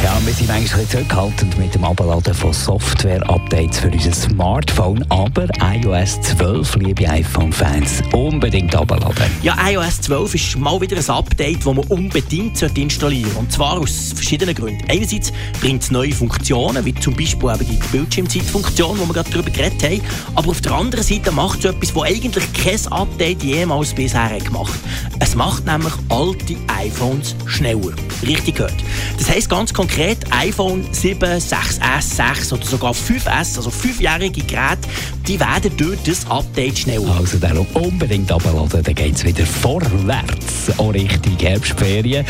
Ja, wir sind manchmal ein zurückhaltend mit dem Abladen von Software-Updates für unser Smartphone, aber iOS 12, liebe iPhone-Fans, unbedingt abladen. Ja, iOS 12 ist mal wieder ein Update, das man unbedingt installieren sollte. Und zwar aus verschiedenen Gründen. Einerseits bringt es neue Funktionen, wie zum Beispiel eben die Bildschirmzeitfunktion, wo wir gerade darüber geredet haben. Aber auf der anderen Seite macht es etwas, was eigentlich kein Update jemals bisher gemacht hat. Es macht nämlich alte iPhones schneller. Richtig gehört. Das heisst ganz konkret, konkret iPhone 7, 6S, 6 oder sogar 5S, also fünfjährige Geräte, die werden durch das Update schneller. Also darum unbedingt abladen, dann geht es wieder vorwärts, auch Richtung Herbstferien.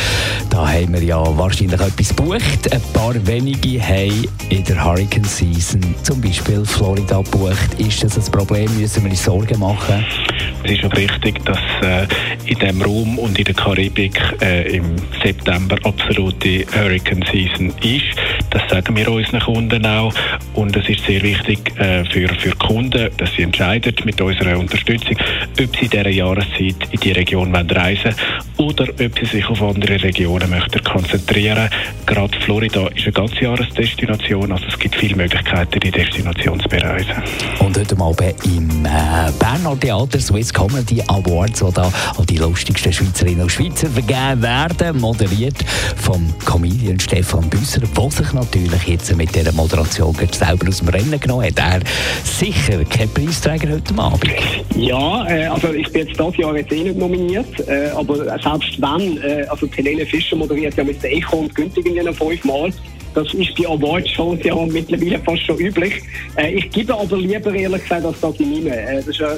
Da haben wir ja wahrscheinlich etwas gebucht. Ein paar wenige haben in der Hurricane Season zum Beispiel Florida gebucht. Ist das ein Problem? Müssen wir uns Sorgen machen? Es ist auch richtig, dass äh, in dem Raum und in der Karibik äh, im September absolute Hurricane Season ist. Das sagen wir unseren Kunden auch. Und es ist sehr wichtig äh, für, für Kunden, dass sie entscheiden mit unserer Unterstützung, ob sie in dieser Jahreszeit in die Region reisen wollen oder ob sie sich auf andere Regionen möchten konzentrieren. Gerade Florida ist eine ganze Jahresdestination, also es gibt viele Möglichkeiten, die Destination zu bereisen. Und heute mal im äh, Berner Theater Swiss Comedy Awards, wo da auch die lustigsten Schweizerinnen und Schweizer vergeben werden, moderiert vom Comedian Stefan Büsser, der sich natürlich jetzt mit dieser Moderation selber aus dem Rennen genommen hat. Er sicher kein Preisträger heute Abend. Ja, äh, also ich bin jetzt dieses Jahr jetzt eh nicht nominiert, äh, aber selbst wenn, äh, also Helene Fischer moderiert ja mit der Echo und Günther in fünfmal. Das ist bei Awards-Shows ja mittlerweile fast schon üblich. Äh, ich gebe aber lieber ehrlich gesagt als das in Äh, das ist ja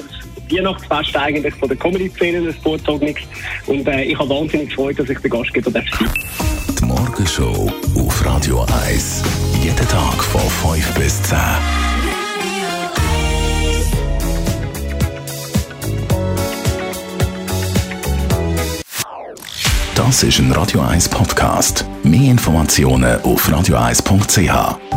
Weihnachtsfest eigentlich von der Comedy-Szene des Vorzognix. Und äh, ich habe wahnsinnig Freude, dass ich der Gastgeber darf sein Die Morgenshow auf Radio 1. Jeden Tag von 5 bis 10. Das ist ein Radio 1 Podcast. Mehr Informationen auf radio1.ch.